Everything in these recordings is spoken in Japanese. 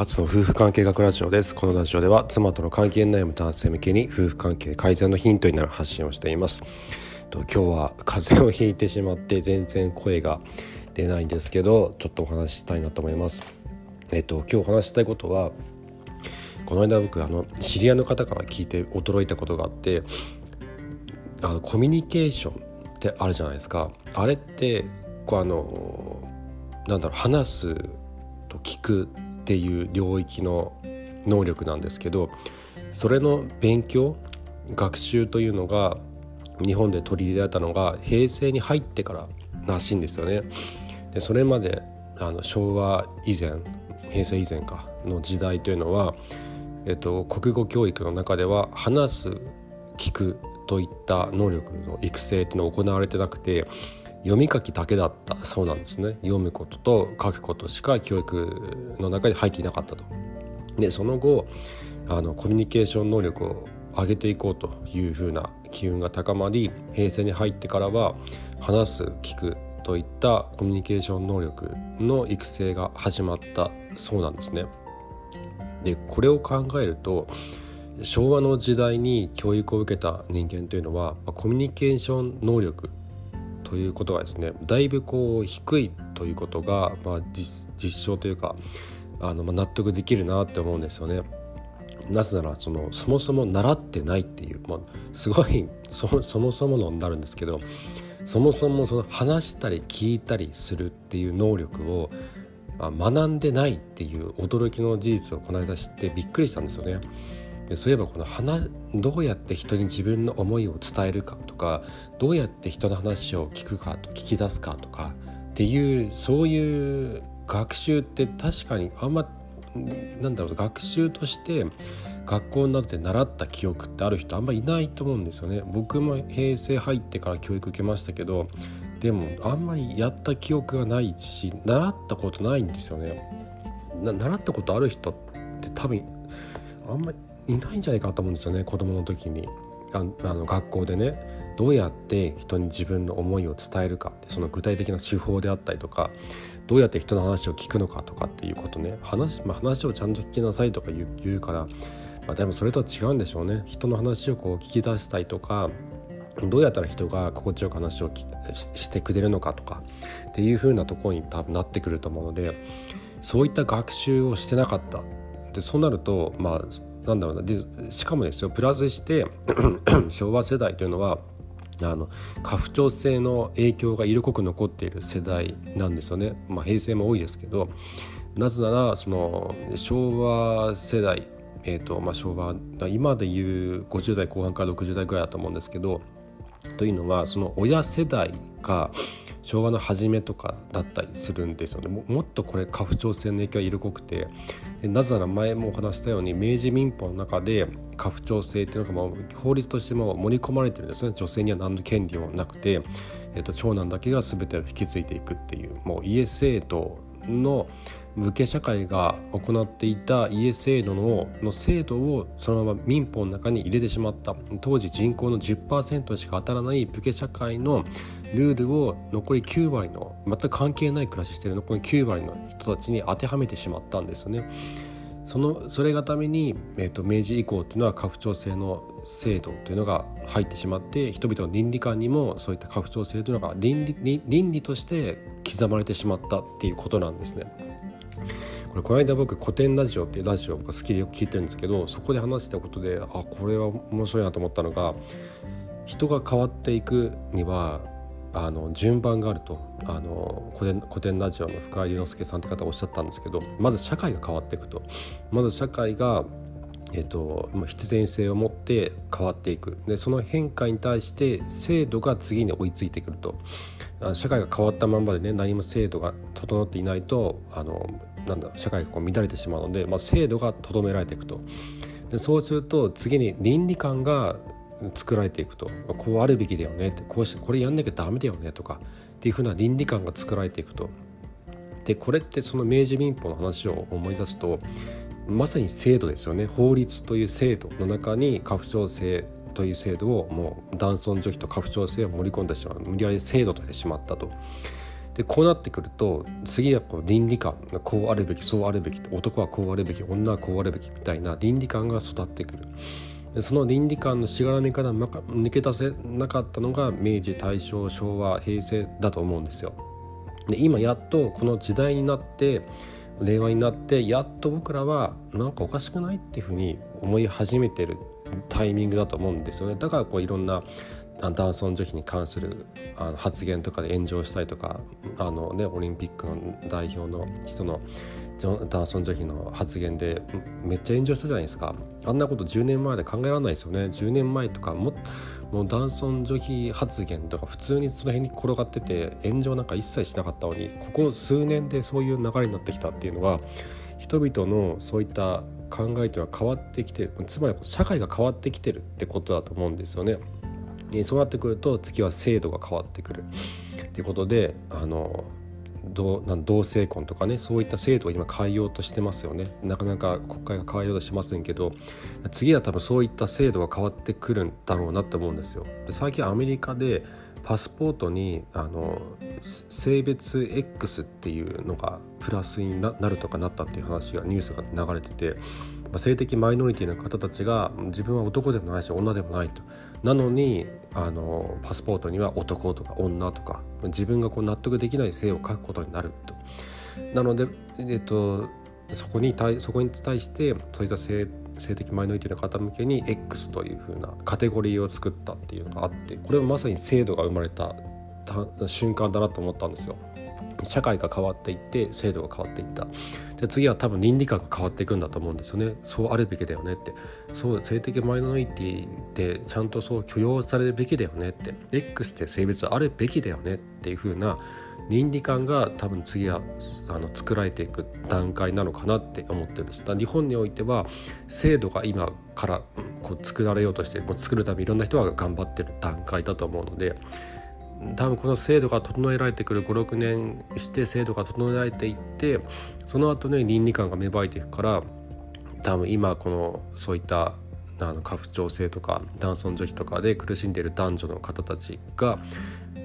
アツの夫婦関係学ラジオです。このラジオでは妻との関係悩む男性向けに夫婦関係改善のヒントになる発信をしています。と今日は風邪をひいてしまって全然声が出ないんですけどちょっとお話ししたいなと思います。えっと今日お話したいことはこの間僕あの知り合いの方から聞いて驚いたことがあってあのコミュニケーションってあるじゃないですか。あれってこうあのなんだろう話すと聞くっていう領域の能力なんですけどそれの勉強学習というのが日本で取り入れられたのが平成に入ってかららしいんですよね。でそれまであの昭和以前平成以前かの時代というのは、えっと、国語教育の中では話す聞くといった能力の育成っていうのは行われてなくて読み書きだけだったそうなんですね読むことと書くことしか教育の中に入っていなかったと。でその後あのコミュニケーション能力を上げていこうというふうな機運が高まり平成に入ってからは話す聞くといったコミュニケーション能力の育成が始まったそうなんですね。でこれを考えると昭和の時代に教育を受けた人間というのはコミュニケーション能力ということがですねだいぶこう低いということが、まあ、実証というかあの、まあ、納得できるなって思うんですよね。なぜならそのそもそも習ってないっていう、まあ、すごいそそもそものになるんですけどそもそもその話したり聞いたりするっていう能力を学んでないっていう驚きの事実をこの間知ってびっくりしたんですよね。そういえばこの話どうやって人に自分の思いを伝えるかとかどうやって人の話を聞くかと聞き出すかとかっていうそういう学習って確かにあんまなんだろう学習として学校などで習った記憶ってある人あんまいないと思うんですよね。僕も平成入ってから教育受けましたけどでもあんまりやった記憶がないし習ったことないんですよね。習ったことある人って多分あんまりいないんじゃないかと思うんですよね子供の時に。あの学校でねどうやって人に自分の思いを伝えるかその具体的な手法であったりとかどうやって人の話を聞くのかとかっていうことね。話,、まあ、話をちゃんと聞きなさいとか言うから、まあ、でもそれとは違うんでしょうね。人の話をこう聞き出したりとかどうやったら人が心地よく話をしてくれるのかとかっていう風なところに多分なってくると思うのでそういった学習をしてなかった。でそうなるとまあなんだろうな。でしかもですよプラスして 昭和世代というのはあの家父長制の影響が色濃く残っている世代なんですよね、まあ、平成も多いですけどなぜならその昭和世代、えーとまあ、昭和今でいう50代後半から60代ぐらいだと思うんですけどというのはその親世代が昭和の初めとかだったりするんですよね。もっとこれ家父長制の影響が色濃くて。なぜなら前もお話したように明治民法の中で家父長制っていうのが法律としても盛り込まれてるんですね。女性には何の権利もなくて、えっと、長男だけが全てを引き継いでいくっていうもう家制度の武家社会が行っていた家制度のの制度をそのまま民法の中に入れてしまった当時人口の10%しか当たらない武家社会のルールを残り9割の全く関係ない暮らししている残り9割の人たちに当てはめてしまったんですよね。そのそれがために、えーと、明治以降っていうのは家父長制の制度というのが入ってしまって人々の倫理観にもそういった家父長制というのが倫理倫理として刻まれてしまったっていうことなんですね。これこの間僕古典ラジオっていうラジオが好きでよく聞いてるんですけどそこで話したことであこれは面白いなと思ったのが人が変わっていくにはあの順番があると。あの古典古典ラジオの深井龍之介さんって方おっしゃったんですけどまず社会が変わっていくと。まず社会がえーと、必然性を持って変わっていく。でその変化に対して制度が次に追いついてくると。社会が変わったままでね何も制度が整っていないとあのなんだ社会がこう乱れてしまうので、まあ、制度が整められていくと。でそうすると次に倫理観が作られていくと。こうあるべきだよねってこうしこれやんなきゃダメだよねとかっていうふうな倫理観が作られていくと。でこれってその明治民法の話を思い出すとまさに制度ですよね法律という制度の中に家父長制という制度をもう男尊女卑と家父長制を盛り込んでしまう無理やり制度としてしまったと。でこうなってくると次はこう倫理観こうあるべきそうあるべき男はこうあるべき女はこうあるべきみたいな倫理観が育ってくるでその倫理観のしがらみから抜け出せなかったのが明治大正昭和平成だと思うんですよ。で今やっとこの時代になって令和になってやっと僕らはなんかおかしくないっていうふうに思い始めてるタイミングだと思うんですよね。だからこういろんな男尊女卑に関するあの発言とかで炎上したりとかあの、ね、オリンピックの代表の人の男尊女卑の発言でめっちゃ炎上したじゃないですかあんなこと10年前で考えられないですよね10年前とかももう男尊女卑発言とか普通にその辺に転がってて炎上なんか一切しなかったのにここ数年でそういう流れになってきたっていうのは人々のそういった考えというのは変わってきてつまり社会が変わってきてるってことだと思うんですよね。そうなってくると次は制度が変わってくる。っていうことであの同同性婚とかねそういった制度を今変えようとしてますよね。なかなか国会が変えようとしませんけど次は多分そういった制度が変わってくるんだろうなと思うんですよ。で最近アメリカでパスポートにあの性別 X っていうのがプラスになるとかなったっていう話がニュースが流れてて、性的マイノリティの方たちが自分は男でもないし女でもないとなのにあのパスポートには男とか女とか自分がこう納得できない性を書くことになると。なので、えっと、そこに対そこに対してそういった性性的マイノリティの方向けに X というふうなカテゴリーを作ったっていうのがあってこれはまさに制度が生まれた瞬間だなと思ったんですよ。社会が変わっていって制度が変わっていった。で次は多分倫理観が変わっていくんだと思うんですよね。そうあるべきだよねって。そう性的マイノリティってちゃんとそう許容されるべきだよねって。X って性別あるべきだよねっていう風な倫理観が多分次はあの作られていく段階なのかなって思ってるんです。だ日本においては制度が今からこう作られようとしてもう作るためにいろんな人が頑張ってる段階だと思うので多分この制度が整えられてくる56年して制度が整えられていってその後ね倫理観が芽生えていくから多分今このそういったあの家父長制とか男尊女卑とかで苦しんでいる男女の方たちが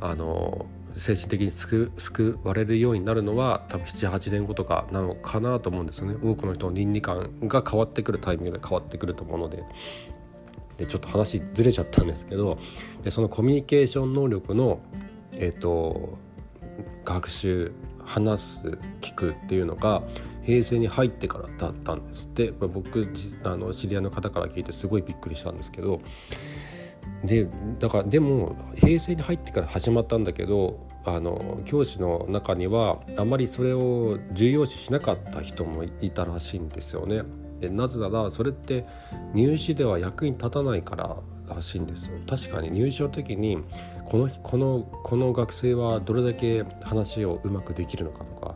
あの精神的に救救われるようになるのは多分78年後とかなのかなと思うんですよね。多くの人の倫理観が変わってくるタイミングで変わってくると思うので。でちょっと話ずれちゃったんですけどでそのコミュニケーション能力の、えーと、学習話す聞くっていうのが平成に入ってからだったんですってこれ僕あの知り合いの方から聞いてすごいびっくりしたんですけどでだからでも平成に入ってから始まったんだけどあの教師の中にはあまりそれを重要視しなかった人もいたらしいんですよね。でなぜならそれって入試では役に立たないかららしいんですよ確かに入試の時にこのこのこの学生はどれだけ話をうまくできるのかとか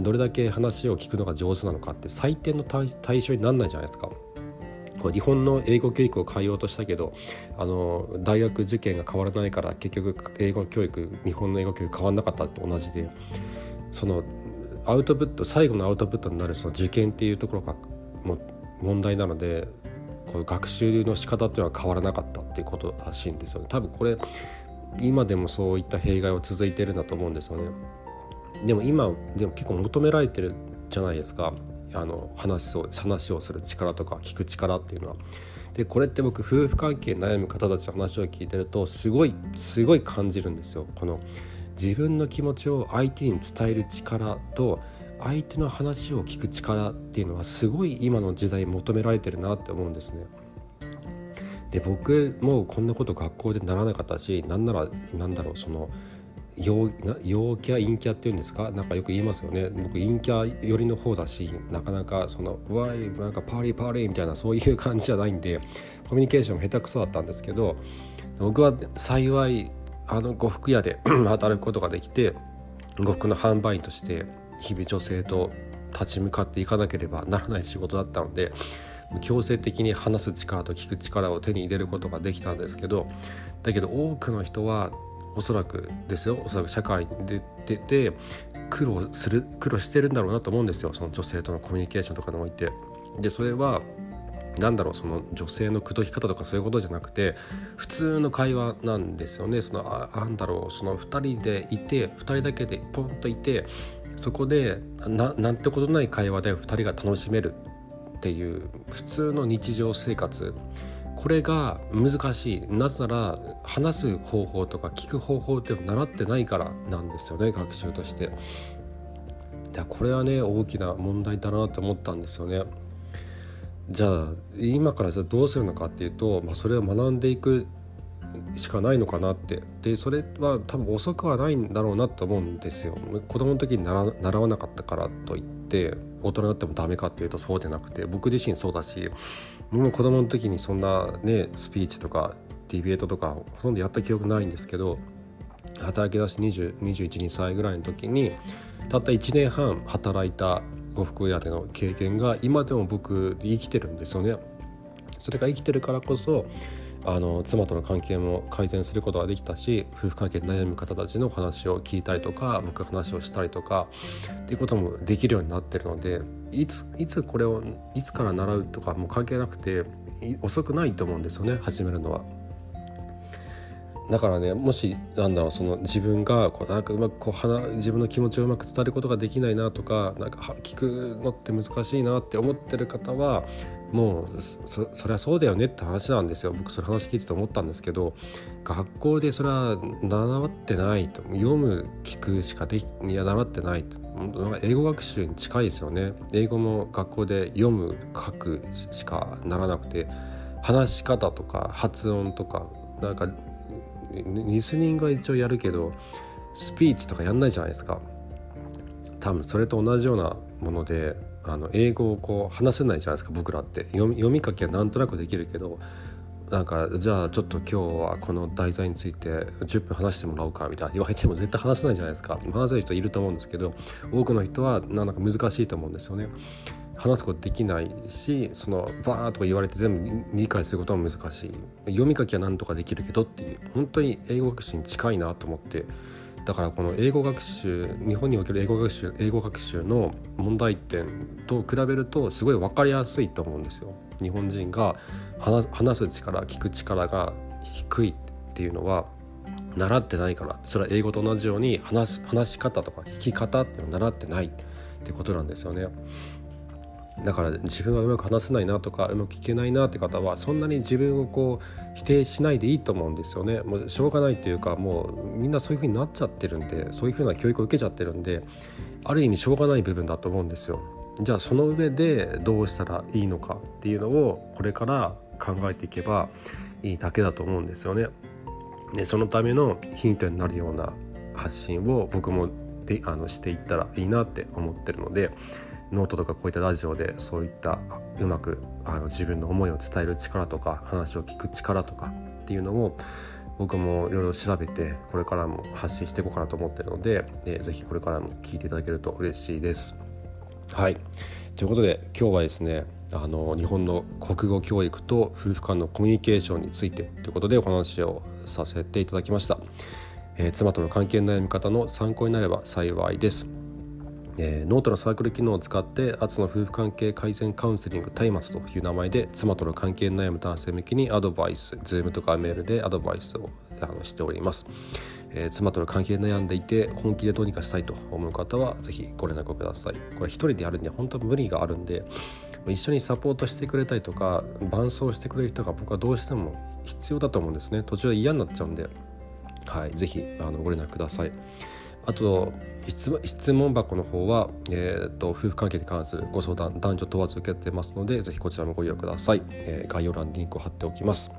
どれだけ話を聞くのが上手なのかって採点の対象にならないじゃないですか。こう日本の英語教育を変えようとしたけどあの大学受験が変わらないから結局英語教育日本の英語教育変わらなかったと同じでそのアウトプット最後のアウトプットになるその受験っていうところがも問題なのでこう学習の仕方っていうのは変わらなかったっていうことらしいんですよね多分これ今でもそういった弊害は続いてるんだと思うんですよねでも今でも結構求められてるじゃないですかあの話を話をする力とか聞く力っていうのは。でこれって僕夫婦関係悩む方たちの話を聞いてるとすごいすごい感じるんですよ。この自分の気持ちを相手に伝える力と相手の話を聞く力っていうのはすごい今の時代求められてるなって思うんですね。で僕もこんなこと学校でならなかったしなんならなんだろうその陽陽キャ陰キャっていうんですか？なんかよく言いますよね僕陰キャ寄りの方だしなかなかそのうわいなんかパーリーパーリーみたいなそういう感じじゃないんでコミュニケーション下手くそだったんですけど僕は幸いあの呉服屋で 働くことができて呉服の販売員として日々女性と立ち向かっていかなければならない仕事だったので強制的に話す力と聞く力を手に入れることができたんですけどだけど多くの人はおそらくですよおそらく社会に出てて苦労する苦労してるんだろうなと思うんですよその女性とのコミュニケーションとかにおいて。でそれはなんだろうその女性の口説き方とかそういうことじゃなくて普通の会話なんですよねそのあなんだろうその2人でいて2人だけでポンといてそこでななんてことない会話で2人が楽しめるっていう普通の日常生活これが難しいなぜなら話す方法とか聞く方法って習ってないからなんですよね学習としてじゃ。これはね大きな問題だなと思ったんですよね。じゃあ今からじゃどうするのかっていうと、まあ、それを学んでいくしかないのかなってでそれは多分遅くはないんだろうなと思うんですよ子供の時に習わなかったからといって大人になってもダメかっていうとそうでなくて僕自身そうだし僕も子供の時にそんなねスピーチとかディベートとかほとんどやった記憶ないんですけど働き出し212歳ぐらいの時にたった1年半働いた呉服屋での経験が今でも僕生きてるんですよね。それが生きてるからこそあの妻との関係も改善することができたし夫婦関係で悩む方たちの話を聞いたりとか僕が話をしたりとかっていうこともできるようになってるのでいついつこれをいつから習うとかも関係なくて遅くないと思うんですよね始めるのは。だからねもしなんだろうその自分がこうなんかうまくこう自分の気持ちをうまく伝えることができないなとかなんか聞くのって難しいなって思ってる方はもうそそりゃそうだよねって話なんですよ。僕それ話聞いてて思ったんですけど学校でそれは習ってないと。読む聞くしかできいや習ってないと。英語学習に近いですよね。英語も学校で読む書くしかならなくて話し方とか発音とかなんかリスニングは一応やるけどスピーチとかやんないじゃないですか。多分それと同じようなものであの英語をこう話せないじゃないですか僕らって。読み書きはなんとなくできるけどなんかじゃあちょっと今日はこの題材について10分話してもらおうかみたいな。言われても絶対話せないじゃないですか。話せる人いると思うんですけど多くの人はなんか難しいと思うんですよね。話すことできないしそのバーとか言われて全部理解することは難しい。読み書きはなんとかできるけどっていう本当に英語学習に近いなと思って。だからこの英語学習日本における英語学習英語学習の問題点と比べるとすごい分かりやすいと思うんですよ。日本人が話す力聞く力が低いっていうのは習ってないからそれは英語と同じように話す話し方とか聞き方っていうのを習ってないってことなんですよね。だから自分はうまく話せないなとかうまく聞けないなって方はそんなに自分をこう否定しないでいいと思うんですよね。もうしょうがないというかもうみんなそういう風になっちゃってるんでそういう風な教育を受けちゃってるんである意味しょうがない部分だと思うんですよ。じゃあその上でどうしたらいいのかっていうのをこれから考えていけばいいだけだと思うんですよね。でそのためのヒントになるような発信を僕もであのしていったらいいなって思ってるのでノートとかこういったラジオでそういったうまくあの自分の思いを伝える力とか話を聞く力とかっていうのを僕もいろいろ調べてこれからも発信していこうかなと思ってるので、えー、ぜひこれからも聞いていただけると嬉しいです。はい。ということで今日はですねあの日本の国語教育と夫婦間のコミュニケーションについてということでお話をさせていただきました、えー、妻との関係の悩み方の参考になれば幸いです。えー、ノートのサークル機能を使ってアツの夫婦関係改善カウンセリング松明という名前で妻との関係に悩む男性向けにアドバイス Zoom とかメールでアドバイスをあのしております、えー、妻との関係悩んでいて本気でどうにかしたいと思う方はぜひご連絡ください。これ一人でやるには本当無理があるんで一緒にサポートしてくれたりとか伴走してくれる人が僕はどうしても必要だと思うんですね。途中で嫌になっちゃうんではいぜひあのご連絡ください。あと質問箱の方は、えーと、夫婦関係に関するご相談男女問わず受けてますのでぜひこちらもご利用ください、えー、概要欄にリンクを貼っておきます。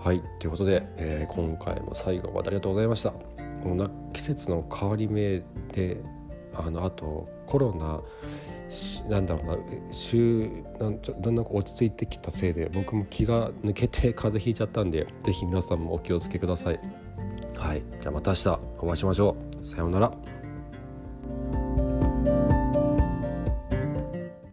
はいということで、えー、今回も最後までありがとうございました。この季節の変わり目であのあとコロナなんだろうな週なんちょだんだん落ち着いてきたせいで僕も気が抜けて風邪ひいちゃったんでぜひ皆さんもお気をつけください。はい。じゃあまた明日お会いしましょう。さようなら。